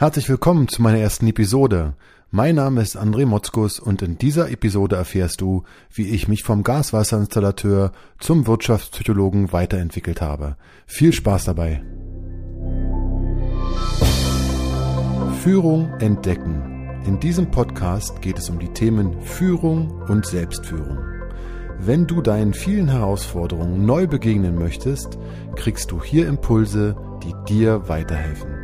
Herzlich willkommen zu meiner ersten Episode. Mein Name ist André Motzkus und in dieser Episode erfährst du, wie ich mich vom Gaswasserinstallateur zum Wirtschaftspsychologen weiterentwickelt habe. Viel Spaß dabei. Führung entdecken. In diesem Podcast geht es um die Themen Führung und Selbstführung. Wenn du deinen vielen Herausforderungen neu begegnen möchtest, kriegst du hier Impulse, die dir weiterhelfen.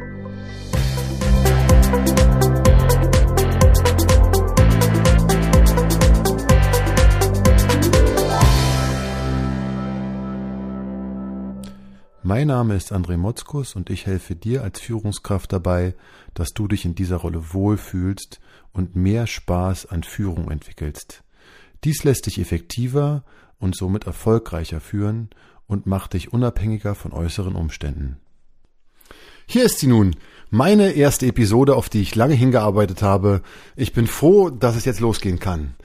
Mein Name ist André Motzkus und ich helfe dir als Führungskraft dabei, dass du dich in dieser Rolle wohlfühlst und mehr Spaß an Führung entwickelst. Dies lässt dich effektiver und somit erfolgreicher führen und macht dich unabhängiger von äußeren Umständen. Hier ist sie nun, meine erste Episode, auf die ich lange hingearbeitet habe. Ich bin froh, dass es jetzt losgehen kann.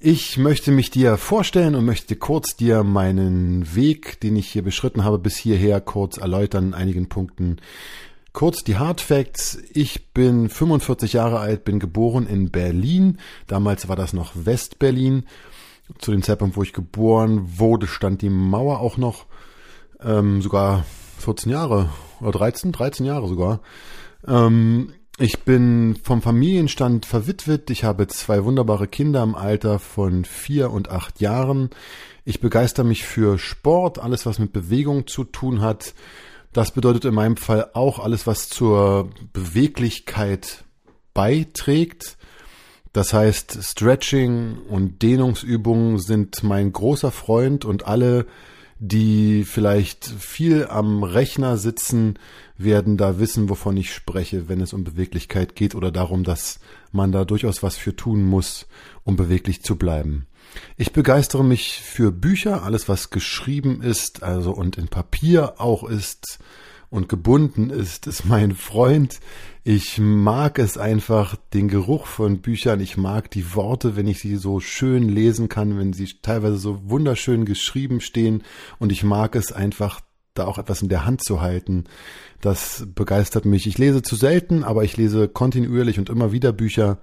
Ich möchte mich dir vorstellen und möchte kurz dir meinen Weg, den ich hier beschritten habe, bis hierher kurz erläutern in einigen Punkten. Kurz die Hard Facts. Ich bin 45 Jahre alt, bin geboren in Berlin. Damals war das noch Westberlin. Zu dem Zeitpunkt, wo ich geboren wurde, stand die Mauer auch noch. Ähm, sogar 14 Jahre oder 13, 13 Jahre sogar. Ähm, ich bin vom Familienstand verwitwet. Ich habe zwei wunderbare Kinder im Alter von vier und acht Jahren. Ich begeister mich für Sport, alles was mit Bewegung zu tun hat. Das bedeutet in meinem Fall auch alles, was zur Beweglichkeit beiträgt. Das heißt, Stretching und Dehnungsübungen sind mein großer Freund und alle die vielleicht viel am Rechner sitzen, werden da wissen, wovon ich spreche, wenn es um Beweglichkeit geht oder darum, dass man da durchaus was für tun muss, um beweglich zu bleiben. Ich begeistere mich für Bücher, alles was geschrieben ist, also und in Papier auch ist, und gebunden ist, ist mein Freund. Ich mag es einfach, den Geruch von Büchern. Ich mag die Worte, wenn ich sie so schön lesen kann, wenn sie teilweise so wunderschön geschrieben stehen. Und ich mag es einfach, da auch etwas in der Hand zu halten. Das begeistert mich. Ich lese zu selten, aber ich lese kontinuierlich und immer wieder Bücher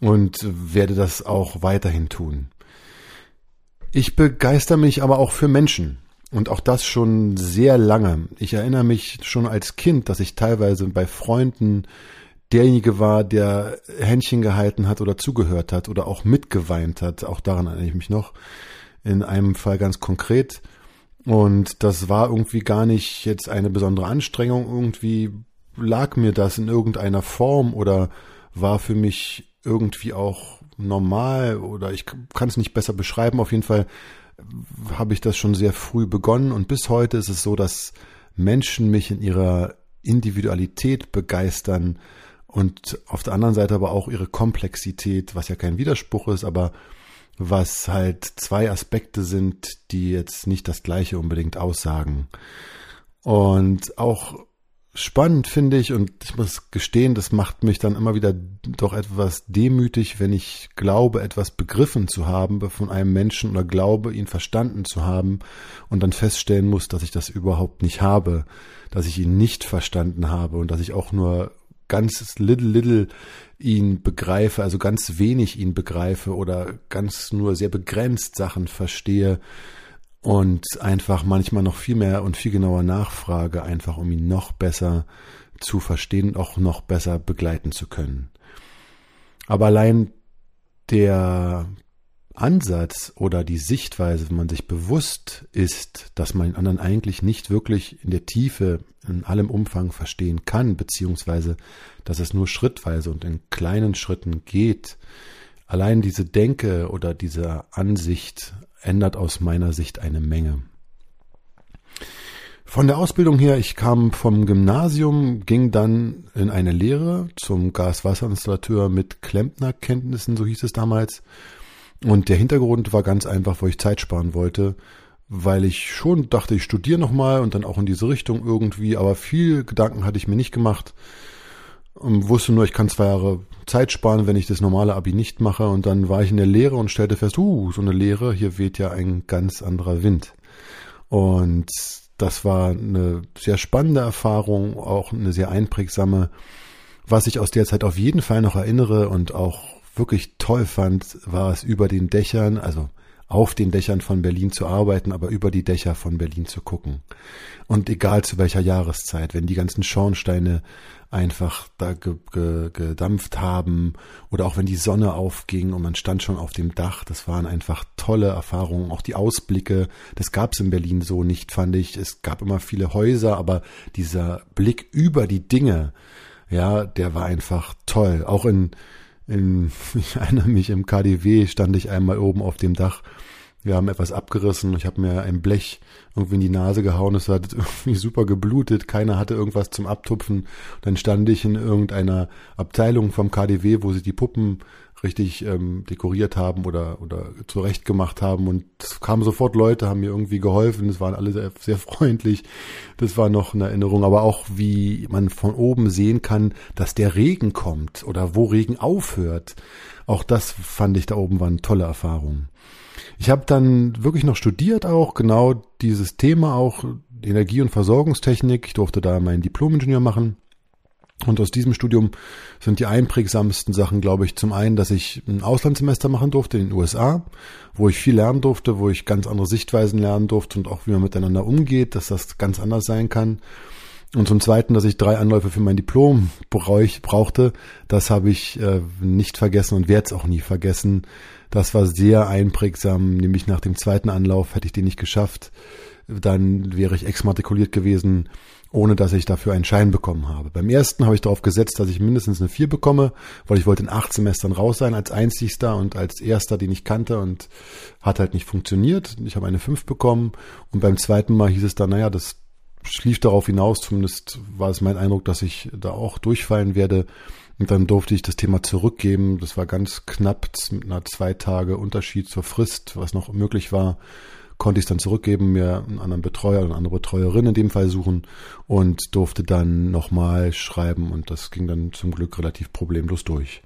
und werde das auch weiterhin tun. Ich begeister mich aber auch für Menschen. Und auch das schon sehr lange. Ich erinnere mich schon als Kind, dass ich teilweise bei Freunden derjenige war, der Händchen gehalten hat oder zugehört hat oder auch mitgeweint hat. Auch daran erinnere ich mich noch. In einem Fall ganz konkret. Und das war irgendwie gar nicht jetzt eine besondere Anstrengung. Irgendwie lag mir das in irgendeiner Form oder war für mich irgendwie auch normal oder ich kann es nicht besser beschreiben. Auf jeden Fall habe ich das schon sehr früh begonnen und bis heute ist es so, dass Menschen mich in ihrer Individualität begeistern und auf der anderen Seite aber auch ihre Komplexität, was ja kein Widerspruch ist, aber was halt zwei Aspekte sind, die jetzt nicht das gleiche unbedingt aussagen. Und auch spannend finde ich und ich muss gestehen, das macht mich dann immer wieder doch etwas demütig, wenn ich glaube, etwas begriffen zu haben von einem Menschen oder glaube, ihn verstanden zu haben und dann feststellen muss, dass ich das überhaupt nicht habe, dass ich ihn nicht verstanden habe und dass ich auch nur ganz little little ihn begreife, also ganz wenig ihn begreife oder ganz nur sehr begrenzt Sachen verstehe, und einfach manchmal noch viel mehr und viel genauer nachfrage, einfach um ihn noch besser zu verstehen und auch noch besser begleiten zu können. Aber allein der Ansatz oder die Sichtweise, wenn man sich bewusst ist, dass man den anderen eigentlich nicht wirklich in der Tiefe, in allem Umfang verstehen kann, beziehungsweise dass es nur schrittweise und in kleinen Schritten geht, allein diese Denke oder diese Ansicht ändert aus meiner Sicht eine Menge. Von der Ausbildung her, ich kam vom Gymnasium, ging dann in eine Lehre zum Gaswasserinstallateur mit Klempnerkenntnissen, so hieß es damals. Und der Hintergrund war ganz einfach, wo ich Zeit sparen wollte, weil ich schon dachte, ich studiere nochmal und dann auch in diese Richtung irgendwie, aber viel Gedanken hatte ich mir nicht gemacht und wusste nur, ich kann zwei Jahre Zeit sparen, wenn ich das normale Abi nicht mache. Und dann war ich in der Lehre und stellte fest, uh, so eine Lehre, hier weht ja ein ganz anderer Wind. Und das war eine sehr spannende Erfahrung, auch eine sehr einprägsame. Was ich aus der Zeit auf jeden Fall noch erinnere und auch wirklich toll fand, war es über den Dächern, also auf den Dächern von Berlin zu arbeiten, aber über die Dächer von Berlin zu gucken. Und egal zu welcher Jahreszeit, wenn die ganzen Schornsteine einfach da ge ge gedampft haben oder auch wenn die Sonne aufging und man stand schon auf dem Dach, das waren einfach tolle Erfahrungen. Auch die Ausblicke, das gab es in Berlin so nicht, fand ich. Es gab immer viele Häuser, aber dieser Blick über die Dinge, ja, der war einfach toll. Auch in in, ich erinnere mich, im KDW stand ich einmal oben auf dem Dach. Wir haben etwas abgerissen. Ich habe mir ein Blech irgendwie in die Nase gehauen. Es hat irgendwie super geblutet. Keiner hatte irgendwas zum Abtupfen. Dann stand ich in irgendeiner Abteilung vom KDW, wo sie die Puppen richtig ähm, dekoriert haben oder oder zurecht gemacht haben und es kamen sofort Leute, haben mir irgendwie geholfen, es waren alle sehr, sehr freundlich. Das war noch eine Erinnerung, aber auch wie man von oben sehen kann, dass der Regen kommt oder wo Regen aufhört. Auch das fand ich da oben war eine tolle Erfahrung. Ich habe dann wirklich noch studiert auch genau dieses Thema auch Energie- und Versorgungstechnik. Ich durfte da meinen Diplom-Ingenieur machen und aus diesem Studium sind die einprägsamsten Sachen, glaube ich, zum einen, dass ich ein Auslandssemester machen durfte in den USA, wo ich viel lernen durfte, wo ich ganz andere Sichtweisen lernen durfte und auch wie man miteinander umgeht, dass das ganz anders sein kann. Und zum Zweiten, dass ich drei Anläufe für mein Diplom brauchte, das habe ich äh, nicht vergessen und werde es auch nie vergessen. Das war sehr einprägsam, nämlich nach dem zweiten Anlauf hätte ich den nicht geschafft, dann wäre ich exmatrikuliert gewesen ohne dass ich dafür einen Schein bekommen habe. Beim ersten habe ich darauf gesetzt, dass ich mindestens eine 4 bekomme, weil ich wollte in acht Semestern raus sein als einzigster und als erster, den ich kannte und hat halt nicht funktioniert. Ich habe eine 5 bekommen und beim zweiten Mal hieß es dann, naja, das schlief darauf hinaus, zumindest war es mein Eindruck, dass ich da auch durchfallen werde. Und dann durfte ich das Thema zurückgeben. Das war ganz knapp mit einer zwei Tage Unterschied zur Frist, was noch möglich war konnte ich es dann zurückgeben, mir einen anderen Betreuer eine andere Betreuerin in dem Fall suchen und durfte dann nochmal schreiben und das ging dann zum Glück relativ problemlos durch.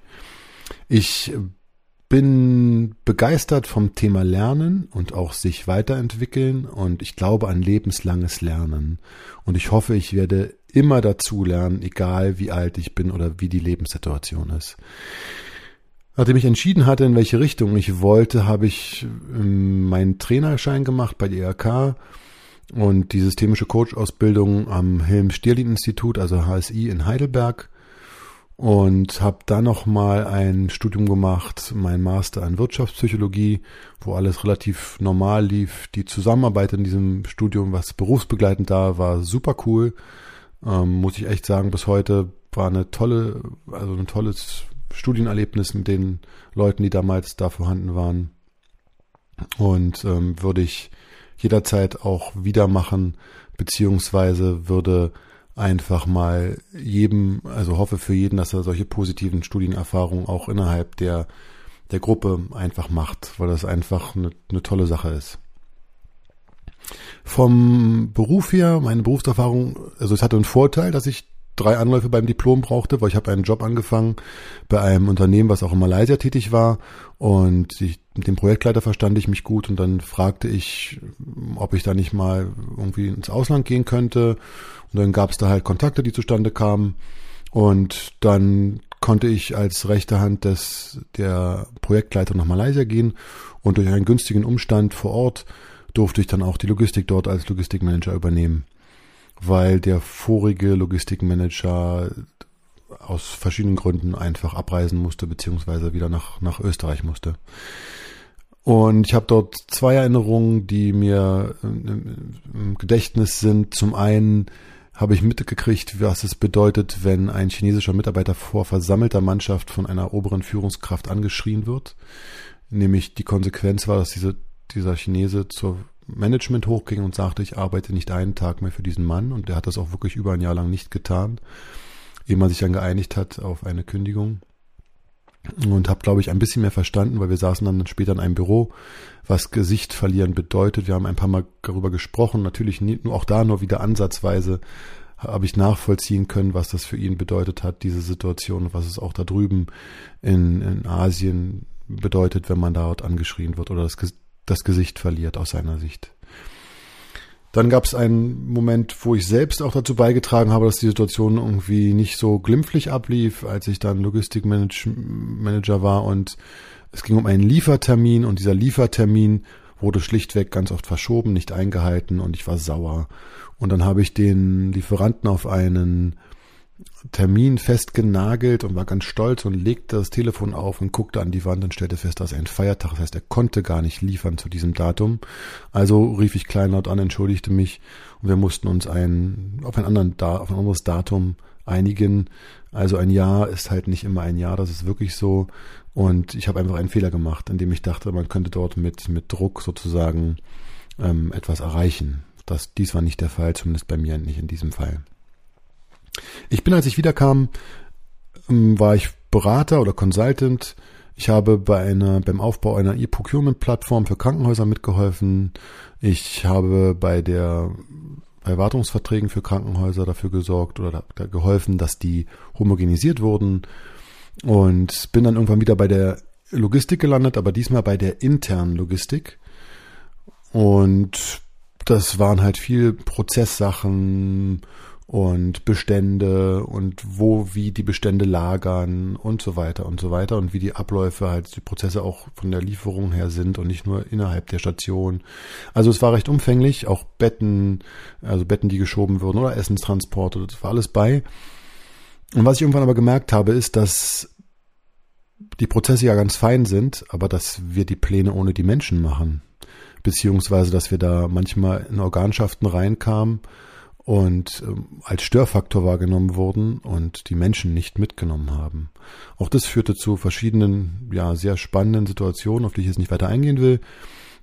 Ich bin begeistert vom Thema Lernen und auch sich weiterentwickeln und ich glaube an lebenslanges Lernen. Und ich hoffe, ich werde immer dazu lernen, egal wie alt ich bin oder wie die Lebenssituation ist. Nachdem ich entschieden hatte, in welche Richtung ich wollte, habe ich ähm, meinen Trainerschein gemacht bei der IHK und die systemische Coach-Ausbildung am Helm-Stierlin-Institut, also HSI in Heidelberg und habe dann noch mal ein Studium gemacht, mein Master in Wirtschaftspsychologie, wo alles relativ normal lief. Die Zusammenarbeit in diesem Studium, was berufsbegleitend da war, super cool. Ähm, muss ich echt sagen, bis heute war eine tolle, also ein tolles Studienerlebnis mit den Leuten, die damals da vorhanden waren. Und ähm, würde ich jederzeit auch wieder machen, beziehungsweise würde einfach mal jedem, also hoffe für jeden, dass er solche positiven Studienerfahrungen auch innerhalb der, der Gruppe einfach macht, weil das einfach eine, eine tolle Sache ist. Vom Beruf her, meine Berufserfahrung, also es hatte einen Vorteil, dass ich drei Anläufe beim Diplom brauchte, weil ich habe einen Job angefangen bei einem Unternehmen, was auch in Malaysia tätig war und ich, mit dem Projektleiter verstand ich mich gut und dann fragte ich, ob ich da nicht mal irgendwie ins Ausland gehen könnte. Und dann gab es da halt Kontakte, die zustande kamen. Und dann konnte ich als rechte Hand des der Projektleiter nach Malaysia gehen. Und durch einen günstigen Umstand vor Ort durfte ich dann auch die Logistik dort als Logistikmanager übernehmen. Weil der vorige Logistikmanager aus verschiedenen Gründen einfach abreisen musste, beziehungsweise wieder nach, nach Österreich musste. Und ich habe dort zwei Erinnerungen, die mir im Gedächtnis sind. Zum einen habe ich mitgekriegt, was es bedeutet, wenn ein chinesischer Mitarbeiter vor versammelter Mannschaft von einer oberen Führungskraft angeschrien wird. Nämlich die Konsequenz war, dass diese, dieser Chinese zur Management hochging und sagte, ich arbeite nicht einen Tag mehr für diesen Mann. Und der hat das auch wirklich über ein Jahr lang nicht getan, ehe man sich dann geeinigt hat auf eine Kündigung. Und habe, glaube ich, ein bisschen mehr verstanden, weil wir saßen dann später in einem Büro, was Gesicht verlieren bedeutet. Wir haben ein paar Mal darüber gesprochen. Natürlich nur auch da nur wieder ansatzweise habe ich nachvollziehen können, was das für ihn bedeutet hat, diese Situation, was es auch da drüben in, in Asien bedeutet, wenn man dort angeschrien wird oder das das Gesicht verliert aus seiner Sicht. Dann gab es einen Moment, wo ich selbst auch dazu beigetragen habe, dass die Situation irgendwie nicht so glimpflich ablief, als ich dann Logistikmanager war und es ging um einen Liefertermin und dieser Liefertermin wurde schlichtweg ganz oft verschoben, nicht eingehalten und ich war sauer. Und dann habe ich den Lieferanten auf einen Termin festgenagelt und war ganz stolz und legte das Telefon auf und guckte an die Wand und stellte fest, dass ein Feiertag, das heißt, er konnte gar nicht liefern zu diesem Datum. Also rief ich kleinlaut an, entschuldigte mich und wir mussten uns ein, auf ein, auf ein anderes Datum einigen. Also ein Jahr ist halt nicht immer ein Jahr, das ist wirklich so. Und ich habe einfach einen Fehler gemacht, indem ich dachte, man könnte dort mit, mit Druck sozusagen ähm, etwas erreichen. Das, dies war nicht der Fall, zumindest bei mir nicht in diesem Fall. Ich bin, als ich wiederkam, ähm, war ich Berater oder Consultant. Ich habe bei einer, beim Aufbau einer E-Procurement-Plattform für Krankenhäuser mitgeholfen. Ich habe bei der bei Wartungsverträgen für Krankenhäuser dafür gesorgt oder da, geholfen, dass die homogenisiert wurden und bin dann irgendwann wieder bei der Logistik gelandet, aber diesmal bei der internen Logistik. Und das waren halt viel Prozesssachen und Bestände und wo, wie die Bestände lagern und so weiter und so weiter und wie die Abläufe halt, die Prozesse auch von der Lieferung her sind und nicht nur innerhalb der Station. Also es war recht umfänglich, auch Betten, also Betten, die geschoben wurden oder Essenstransporte, das war alles bei. Und was ich irgendwann aber gemerkt habe, ist, dass die Prozesse ja ganz fein sind, aber dass wir die Pläne ohne die Menschen machen. Beziehungsweise, dass wir da manchmal in Organschaften reinkamen und ähm, als Störfaktor wahrgenommen wurden und die Menschen nicht mitgenommen haben. Auch das führte zu verschiedenen, ja, sehr spannenden Situationen, auf die ich jetzt nicht weiter eingehen will.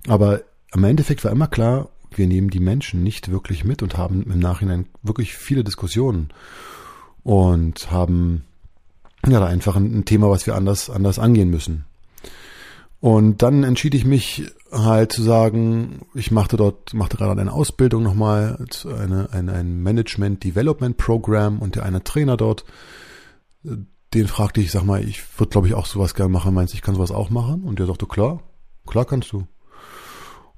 Aber am Endeffekt war immer klar, wir nehmen die Menschen nicht wirklich mit und haben im Nachhinein wirklich viele Diskussionen und haben ja einfach ein, ein Thema, was wir anders, anders angehen müssen. Und dann entschied ich mich halt zu sagen, ich machte dort, machte gerade eine Ausbildung nochmal, eine, eine, ein Management Development Program und der eine Trainer dort, den fragte ich, sag mal, ich würde glaube ich auch sowas gerne machen, meinst du, ich kann sowas auch machen? Und der sagte, klar, klar kannst du.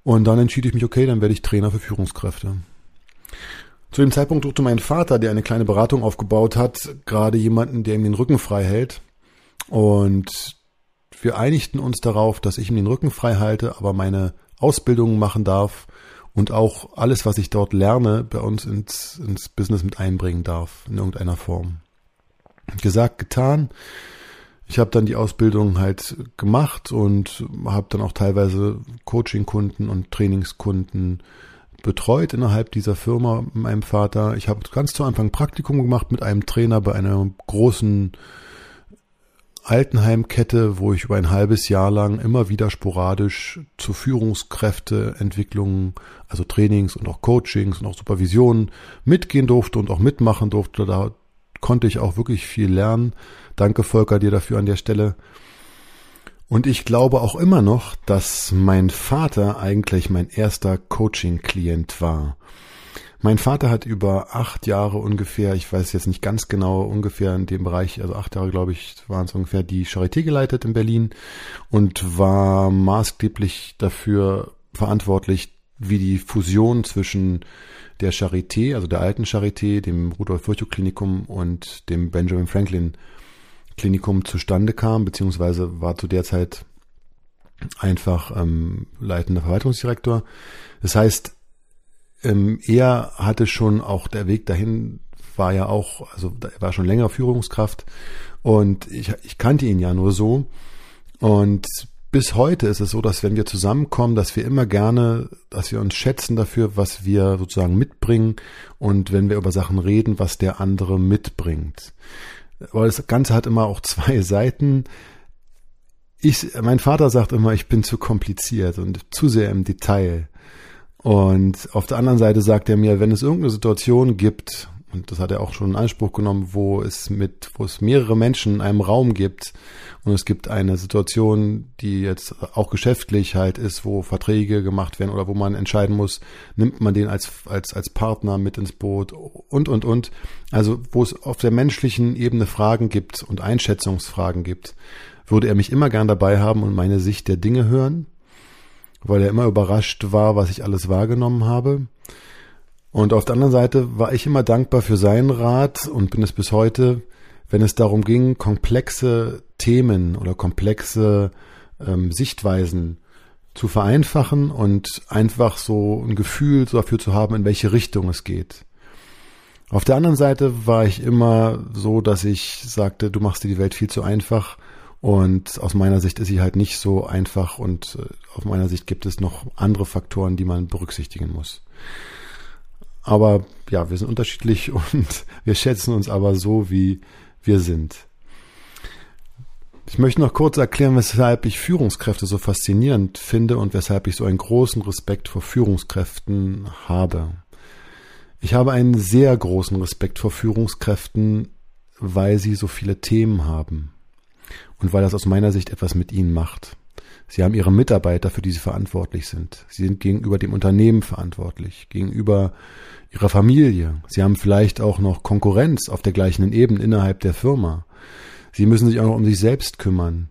Und dann entschied ich mich, okay, dann werde ich Trainer für Führungskräfte. Zu dem Zeitpunkt suchte mein Vater, der eine kleine Beratung aufgebaut hat, gerade jemanden, der ihm den Rücken frei hält. Und wir einigten uns darauf, dass ich ihm den Rücken frei halte, aber meine Ausbildungen machen darf und auch alles, was ich dort lerne, bei uns ins, ins Business mit einbringen darf, in irgendeiner Form. Gesagt, getan. Ich habe dann die Ausbildung halt gemacht und habe dann auch teilweise Coaching-Kunden und Trainingskunden betreut innerhalb dieser Firma mit meinem Vater. Ich habe ganz zu Anfang Praktikum gemacht mit einem Trainer bei einer großen Altenheimkette, wo ich über ein halbes Jahr lang immer wieder sporadisch zu Führungskräfteentwicklungen, also Trainings und auch Coachings und auch Supervisionen mitgehen durfte und auch mitmachen durfte. Da konnte ich auch wirklich viel lernen. Danke Volker dir dafür an der Stelle. Und ich glaube auch immer noch, dass mein Vater eigentlich mein erster Coaching-Klient war. Mein Vater hat über acht Jahre ungefähr, ich weiß jetzt nicht ganz genau, ungefähr in dem Bereich, also acht Jahre glaube ich, waren es ungefähr, die Charité geleitet in Berlin und war maßgeblich dafür verantwortlich, wie die Fusion zwischen der Charité, also der alten Charité, dem Rudolf Virchow Klinikum und dem Benjamin Franklin Klinikum zustande kam, beziehungsweise war zu der Zeit einfach ähm, leitender Verwaltungsdirektor. Das heißt, ähm, er hatte schon auch der Weg dahin war ja auch, also er war schon länger Führungskraft und ich, ich kannte ihn ja nur so. Und bis heute ist es so, dass wenn wir zusammenkommen, dass wir immer gerne, dass wir uns schätzen dafür, was wir sozusagen mitbringen und wenn wir über Sachen reden, was der andere mitbringt. Weil das Ganze hat immer auch zwei Seiten. Ich, mein Vater sagt immer, ich bin zu kompliziert und zu sehr im Detail. Und auf der anderen Seite sagt er mir, wenn es irgendeine Situation gibt, und das hat er auch schon in Anspruch genommen, wo es mit, wo es mehrere Menschen in einem Raum gibt und es gibt eine Situation, die jetzt auch geschäftlich halt ist, wo Verträge gemacht werden oder wo man entscheiden muss, nimmt man den als, als, als Partner mit ins Boot und, und, und. Also, wo es auf der menschlichen Ebene Fragen gibt und Einschätzungsfragen gibt, würde er mich immer gern dabei haben und meine Sicht der Dinge hören weil er immer überrascht war, was ich alles wahrgenommen habe. Und auf der anderen Seite war ich immer dankbar für seinen Rat und bin es bis heute, wenn es darum ging, komplexe Themen oder komplexe ähm, Sichtweisen zu vereinfachen und einfach so ein Gefühl dafür zu haben, in welche Richtung es geht. Auf der anderen Seite war ich immer so, dass ich sagte, du machst dir die Welt viel zu einfach und aus meiner Sicht ist sie halt nicht so einfach und äh, aus meiner Sicht gibt es noch andere Faktoren, die man berücksichtigen muss. Aber ja, wir sind unterschiedlich und wir schätzen uns aber so, wie wir sind. Ich möchte noch kurz erklären, weshalb ich Führungskräfte so faszinierend finde und weshalb ich so einen großen Respekt vor Führungskräften habe. Ich habe einen sehr großen Respekt vor Führungskräften, weil sie so viele Themen haben und weil das aus meiner Sicht etwas mit ihnen macht. Sie haben ihre Mitarbeiter, für die sie verantwortlich sind. Sie sind gegenüber dem Unternehmen verantwortlich, gegenüber ihrer Familie. Sie haben vielleicht auch noch Konkurrenz auf der gleichen Ebene innerhalb der Firma. Sie müssen sich auch noch um sich selbst kümmern.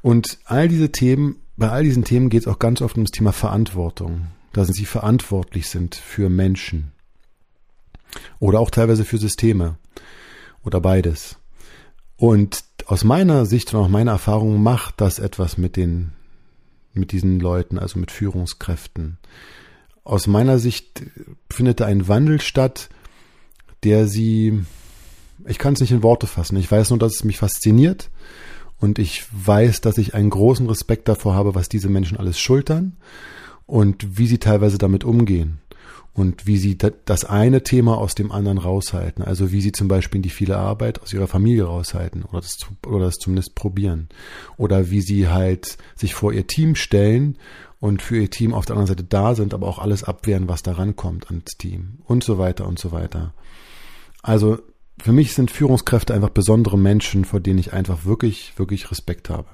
Und all diese Themen, bei all diesen Themen geht es auch ganz oft um das Thema Verantwortung, dass sie verantwortlich sind für Menschen. Oder auch teilweise für Systeme. Oder beides. Und aus meiner Sicht und auch meiner Erfahrung macht das etwas mit den, mit diesen Leuten, also mit Führungskräften. Aus meiner Sicht findet da ein Wandel statt, der sie, ich kann es nicht in Worte fassen. Ich weiß nur, dass es mich fasziniert und ich weiß, dass ich einen großen Respekt davor habe, was diese Menschen alles schultern und wie sie teilweise damit umgehen und wie sie das eine Thema aus dem anderen raushalten. Also wie sie zum Beispiel die viele Arbeit aus ihrer Familie raushalten oder das, oder das zumindest probieren. Oder wie sie halt sich vor ihr Team stellen und für ihr Team auf der anderen Seite da sind, aber auch alles abwehren, was da rankommt ans Team und so weiter und so weiter. Also für mich sind Führungskräfte einfach besondere Menschen, vor denen ich einfach wirklich, wirklich Respekt habe.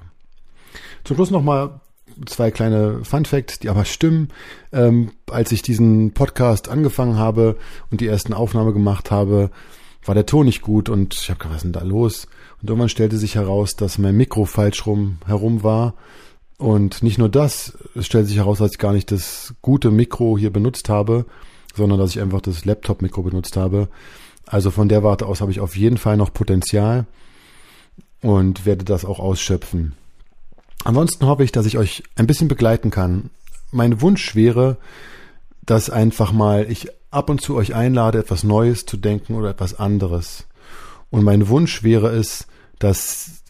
Zum Schluss nochmal zwei kleine Fun Facts, die aber stimmen. Ähm, als ich diesen Podcast angefangen habe und die ersten Aufnahme gemacht habe, war der Ton nicht gut und ich habe gedacht, was ist denn da los? Und irgendwann stellte sich heraus, dass mein Mikro falsch rum herum war. Und nicht nur das, es stellte sich heraus, dass ich gar nicht das gute Mikro hier benutzt habe, sondern dass ich einfach das Laptop-Mikro benutzt habe. Also von der Warte aus habe ich auf jeden Fall noch Potenzial und werde das auch ausschöpfen. Ansonsten hoffe ich, dass ich euch ein bisschen begleiten kann. Mein Wunsch wäre, dass einfach mal ich ab und zu euch einlade, etwas Neues zu denken oder etwas anderes. Und mein Wunsch wäre es, dass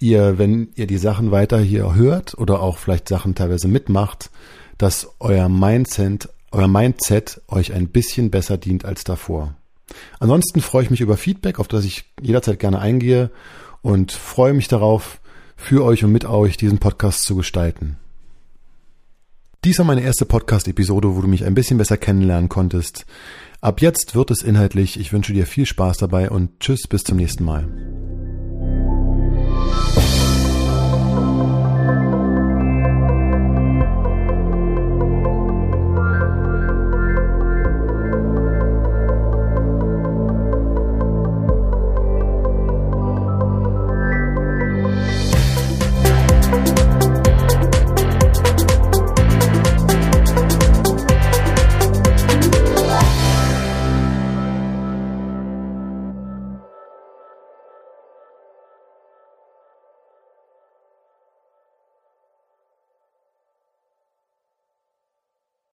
ihr, wenn ihr die Sachen weiter hier hört oder auch vielleicht Sachen teilweise mitmacht, dass euer Mindset, euer Mindset euch ein bisschen besser dient als davor. Ansonsten freue ich mich über Feedback, auf das ich jederzeit gerne eingehe und freue mich darauf, für euch und mit euch diesen Podcast zu gestalten. Dies war meine erste Podcast-Episode, wo du mich ein bisschen besser kennenlernen konntest. Ab jetzt wird es inhaltlich. Ich wünsche dir viel Spaß dabei und tschüss, bis zum nächsten Mal.